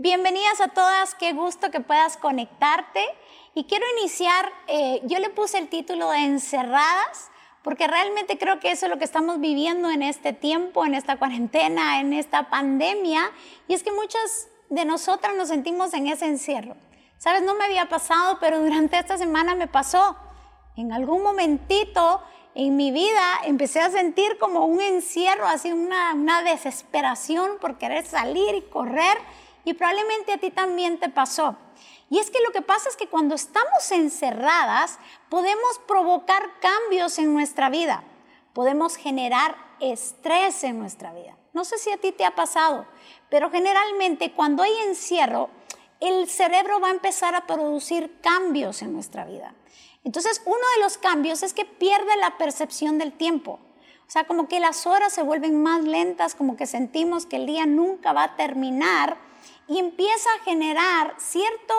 Bienvenidas a todas, qué gusto que puedas conectarte. Y quiero iniciar, eh, yo le puse el título de Encerradas, porque realmente creo que eso es lo que estamos viviendo en este tiempo, en esta cuarentena, en esta pandemia. Y es que muchas de nosotras nos sentimos en ese encierro. Sabes, no me había pasado, pero durante esta semana me pasó. En algún momentito en mi vida empecé a sentir como un encierro, así una, una desesperación por querer salir y correr y probablemente a ti también te pasó. Y es que lo que pasa es que cuando estamos encerradas podemos provocar cambios en nuestra vida, podemos generar estrés en nuestra vida. No sé si a ti te ha pasado, pero generalmente cuando hay encierro, el cerebro va a empezar a producir cambios en nuestra vida. Entonces, uno de los cambios es que pierde la percepción del tiempo. O sea, como que las horas se vuelven más lentas, como que sentimos que el día nunca va a terminar y empieza a generar cierto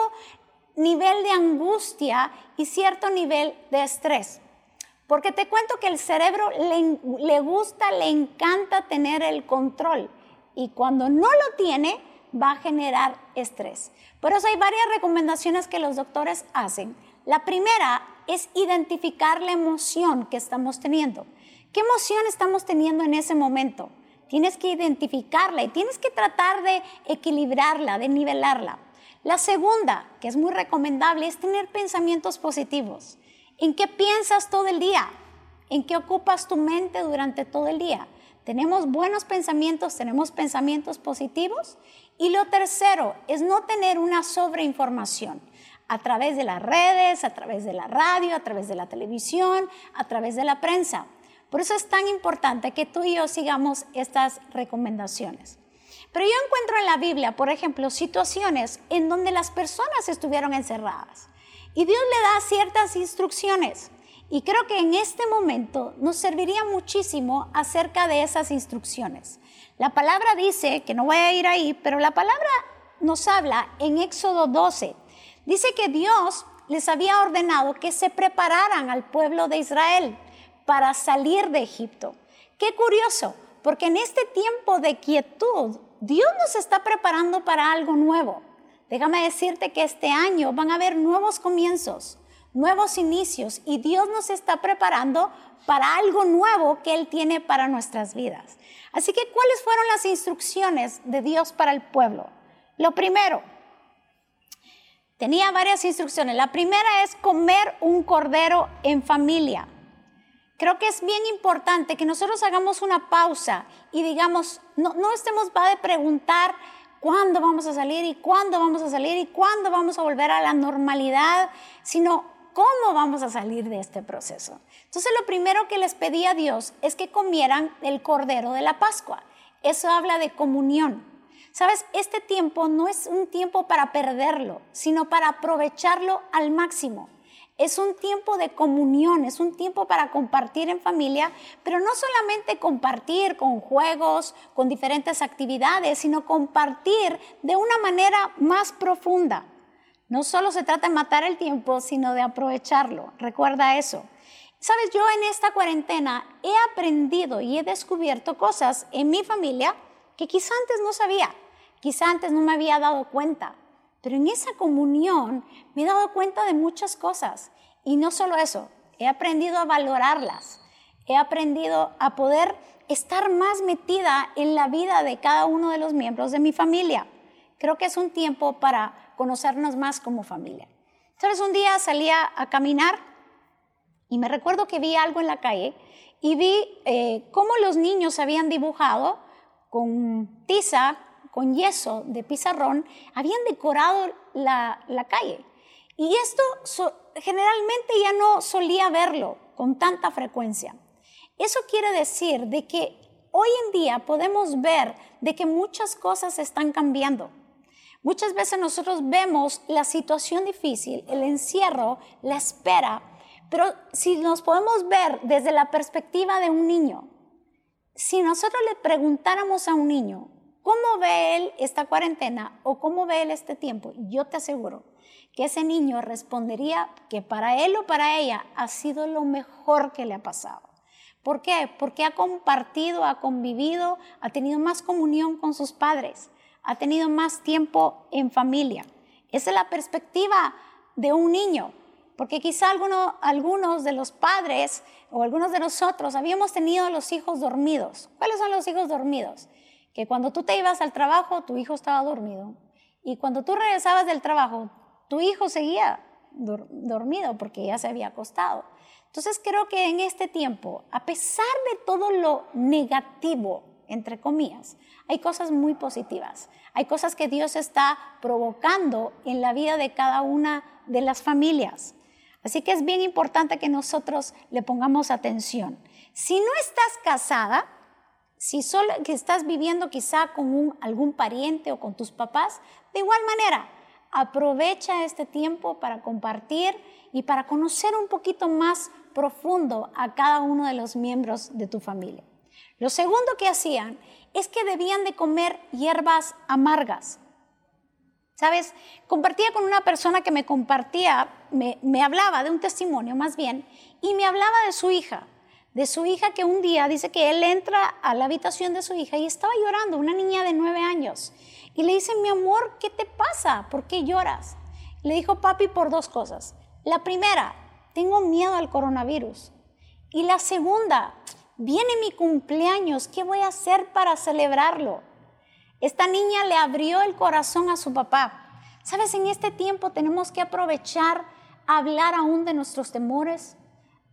nivel de angustia y cierto nivel de estrés. Porque te cuento que el cerebro le, gusta, le encanta tener el control y cuando no lo tiene va a generar estrés. Por eso hay varias recomendaciones que los doctores hacen. La primera es identificar la emoción que estamos teniendo. ¿Qué emoción estamos teniendo en ese momento? Tienes que identificarla y tienes que tratar de equilibrarla, de nivelarla. La segunda, que es muy recomendable, es tener pensamientos positivos. ¿En qué piensas todo el día? ¿En qué ocupas tu mente durante todo el día? ¿Tenemos buenos pensamientos? ¿Tenemos pensamientos positivos? Y lo tercero es no tener una sobreinformación a través de las redes, a través de la radio, a través de la televisión, a través de la prensa. Por eso es tan importante que tú y yo sigamos estas recomendaciones. Pero yo encuentro en la Biblia, por ejemplo, situaciones en donde las personas estuvieron encerradas y Dios le da ciertas instrucciones. Y creo que en este momento nos serviría muchísimo acerca de esas instrucciones. La palabra dice, que no voy a ir ahí, pero la palabra nos habla en Éxodo 12. Dice que Dios les había ordenado que se prepararan al pueblo de Israel para salir de Egipto. Qué curioso, porque en este tiempo de quietud, Dios nos está preparando para algo nuevo. Déjame decirte que este año van a haber nuevos comienzos, nuevos inicios y Dios nos está preparando para algo nuevo que Él tiene para nuestras vidas. Así que, ¿cuáles fueron las instrucciones de Dios para el pueblo? Lo primero, tenía varias instrucciones. La primera es comer un cordero en familia. Creo que es bien importante que nosotros hagamos una pausa y digamos, no, no estemos va de preguntar cuándo vamos a salir y cuándo vamos a salir y cuándo vamos a volver a la normalidad, sino cómo vamos a salir de este proceso. Entonces lo primero que les pedí a Dios es que comieran el cordero de la Pascua. Eso habla de comunión. Sabes, este tiempo no es un tiempo para perderlo, sino para aprovecharlo al máximo. Es un tiempo de comunión, es un tiempo para compartir en familia, pero no solamente compartir con juegos, con diferentes actividades, sino compartir de una manera más profunda. No solo se trata de matar el tiempo, sino de aprovecharlo. Recuerda eso. Sabes, yo en esta cuarentena he aprendido y he descubierto cosas en mi familia que quizá antes no sabía, quizá antes no me había dado cuenta. Pero en esa comunión me he dado cuenta de muchas cosas. Y no solo eso, he aprendido a valorarlas. He aprendido a poder estar más metida en la vida de cada uno de los miembros de mi familia. Creo que es un tiempo para conocernos más como familia. Entonces un día salía a caminar y me recuerdo que vi algo en la calle y vi eh, cómo los niños habían dibujado con tiza con yeso de pizarrón, habían decorado la, calle. Y esto generalmente ya no solía verlo con tanta frecuencia. Eso quiere decir de que hoy en día podemos ver de que muchas cosas están cambiando. Muchas veces nosotros vemos la situación difícil, el encierro, la espera, pero si nos podemos ver desde la perspectiva de un niño, si nosotros le preguntáramos a un niño, ¿Cómo ve él esta cuarentena o cómo ve él este tiempo? Yo te aseguro que ese niño respondería que para él o para ella ha sido lo mejor que le ha pasado. ¿Por qué? Porque ha compartido, ha convivido, ha tenido más comunión con sus padres, ha tenido más tiempo en familia. Esa es la perspectiva de un niño, porque quizá algunos de los padres o algunos de nosotros habíamos tenido los hijos dormidos. ¿Cuáles son los hijos dormidos? Que cuando tú te ibas al trabajo, tu hijo estaba dormido. Y cuando tú regresabas del trabajo, tu hijo seguía dormido porque ya se había acostado. Entonces creo que en este tiempo, a pesar de todo lo negativo, entre comillas, hay cosas muy positivas. Hay cosas que Dios está provocando en la vida de cada una de las familias. Así que es bien importante que nosotros le pongamos atención. Si no estás casada, si solo que estás viviendo quizá con algún pariente o con tus papás, de igual manera, aprovecha este tiempo para compartir y para conocer un poquito más profundo a cada uno de los miembros de tu familia. Lo segundo que hacían es que debían de comer hierbas amargas. ¿Sabes? Compartía con una persona que me compartía, me, me, hablaba de un testimonio más bien, y me hablaba de su hija, de su hija que un día dice que él entra a la habitación de su hija y estaba llorando, una niña de nueve años, y le dice, mi amor, ¿qué te pasa? ¿Por qué lloras? Le dijo, papi, por dos cosas. La primera, tengo miedo al coronavirus. Y la segunda, viene mi cumpleaños, ¿qué voy a hacer para celebrarlo? Esta niña le abrió el corazón a su papá. Sabes, en este tiempo tenemos que aprovechar hablar aún de nuestros temores,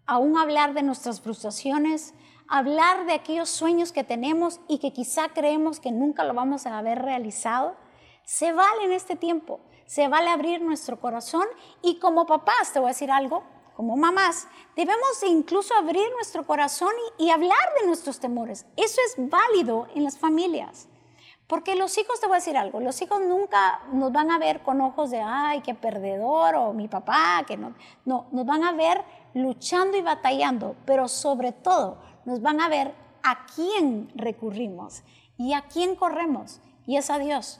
aún hablar de nuestras frustraciones, hablar de aquellos sueños que tenemos y que quizá creemos que nunca lo vamos a haber realizado. Se vale en este tiempo, se vale abrir nuestro corazón y como papás, te voy a decir algo, como mamás, debemos incluso abrir nuestro corazón y, hablar de nuestros temores. Eso es válido en las familias. Porque los hijos, te voy a decir algo, los hijos nunca nos van a ver con ojos de, ay, qué perdedor, o mi papá, que no. No, nos van a ver luchando y batallando, pero sobre todo nos van a ver a quién recurrimos y a quién corremos, y es a Dios.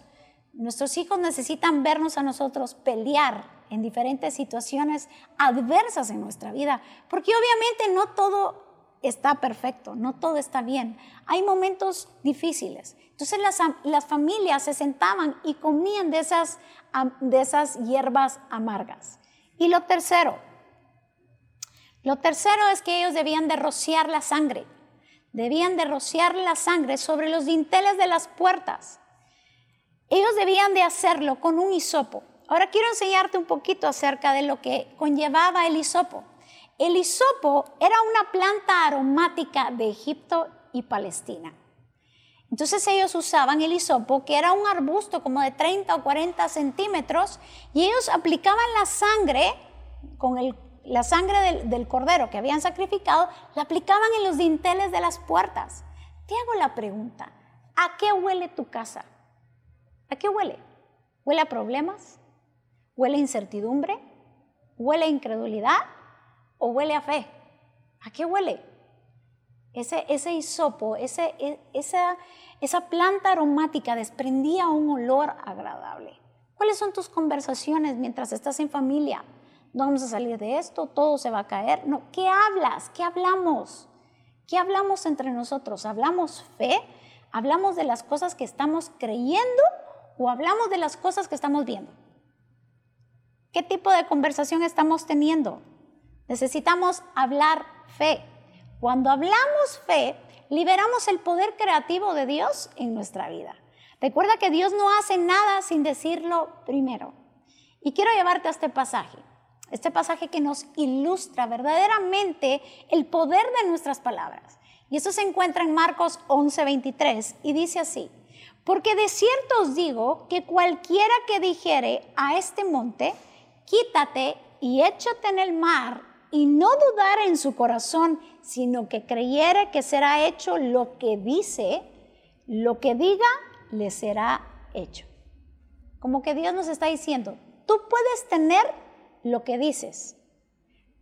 Nuestros hijos necesitan vernos a nosotros pelear en diferentes situaciones adversas en nuestra vida, porque obviamente no todo está perfecto, no todo está bien. Hay momentos difíciles. Entonces las, las familias se sentaban y comían de esas, de esas hierbas amargas. Y lo tercero, lo tercero es que ellos debían de rociar la sangre. Debían de rociar la sangre sobre los dinteles de las puertas. Ellos debían de hacerlo con un hisopo. Ahora quiero enseñarte un poquito acerca de lo que conllevaba el hisopo. El hisopo era una planta aromática de Egipto y Palestina. Entonces ellos usaban el hisopo, que era un arbusto como de 30 o 40 centímetros, y ellos aplicaban la sangre, con la sangre del, cordero que habían sacrificado, la aplicaban en los dinteles de las puertas. Te hago la pregunta, ¿a qué huele tu casa? ¿A qué huele? ¿Huele a problemas? ¿Huele a incertidumbre? ¿Huele a incredulidad? ¿O huele a fe? ¿A qué huele? Ese, ese hisopo, ese, e, esa, esa planta aromática desprendía un olor agradable. ¿Cuáles son tus conversaciones mientras estás en familia? Vamos a salir de esto, todo se va a caer. No, ¿qué hablas? ¿Qué hablamos? ¿Qué hablamos entre nosotros? ¿Hablamos fe? ¿Hablamos de las cosas que estamos creyendo o hablamos de las cosas que estamos viendo? ¿Qué tipo de conversación estamos teniendo? Necesitamos hablar fe. Cuando hablamos fe, liberamos el poder creativo de Dios en nuestra vida. Recuerda que Dios no hace nada sin decirlo primero. Y quiero llevarte a este pasaje, este pasaje que nos ilustra verdaderamente el poder de nuestras palabras. Y eso se encuentra en Marcos 11:23 y dice así, porque de cierto os digo que cualquiera que dijere a este monte, quítate y échate en el mar y no dudar en su corazón, sino que creyere que será hecho lo que dice, lo que diga le será hecho. Como que Dios nos está diciendo, tú puedes tener lo que dices,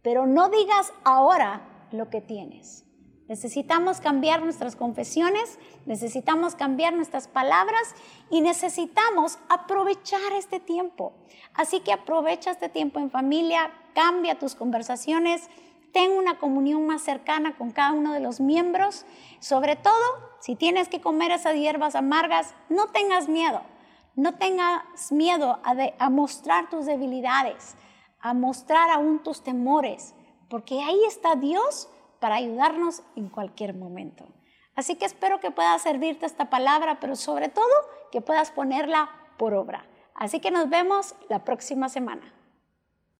pero no digas ahora lo que tienes. Necesitamos cambiar nuestras confesiones, necesitamos cambiar nuestras palabras y necesitamos aprovechar este tiempo. Así que aprovecha este tiempo en familia, cambia tus conversaciones, ten una comunión más cercana con cada uno de los miembros. Sobre todo, si tienes que comer esas hierbas amargas, no tengas miedo. No tengas miedo a, mostrar tus debilidades, a mostrar aún tus temores, porque ahí está Dios para ayudarnos en cualquier momento. Así que espero que pueda servirte esta palabra, pero sobre todo que puedas ponerla por obra. Así que nos vemos la próxima semana.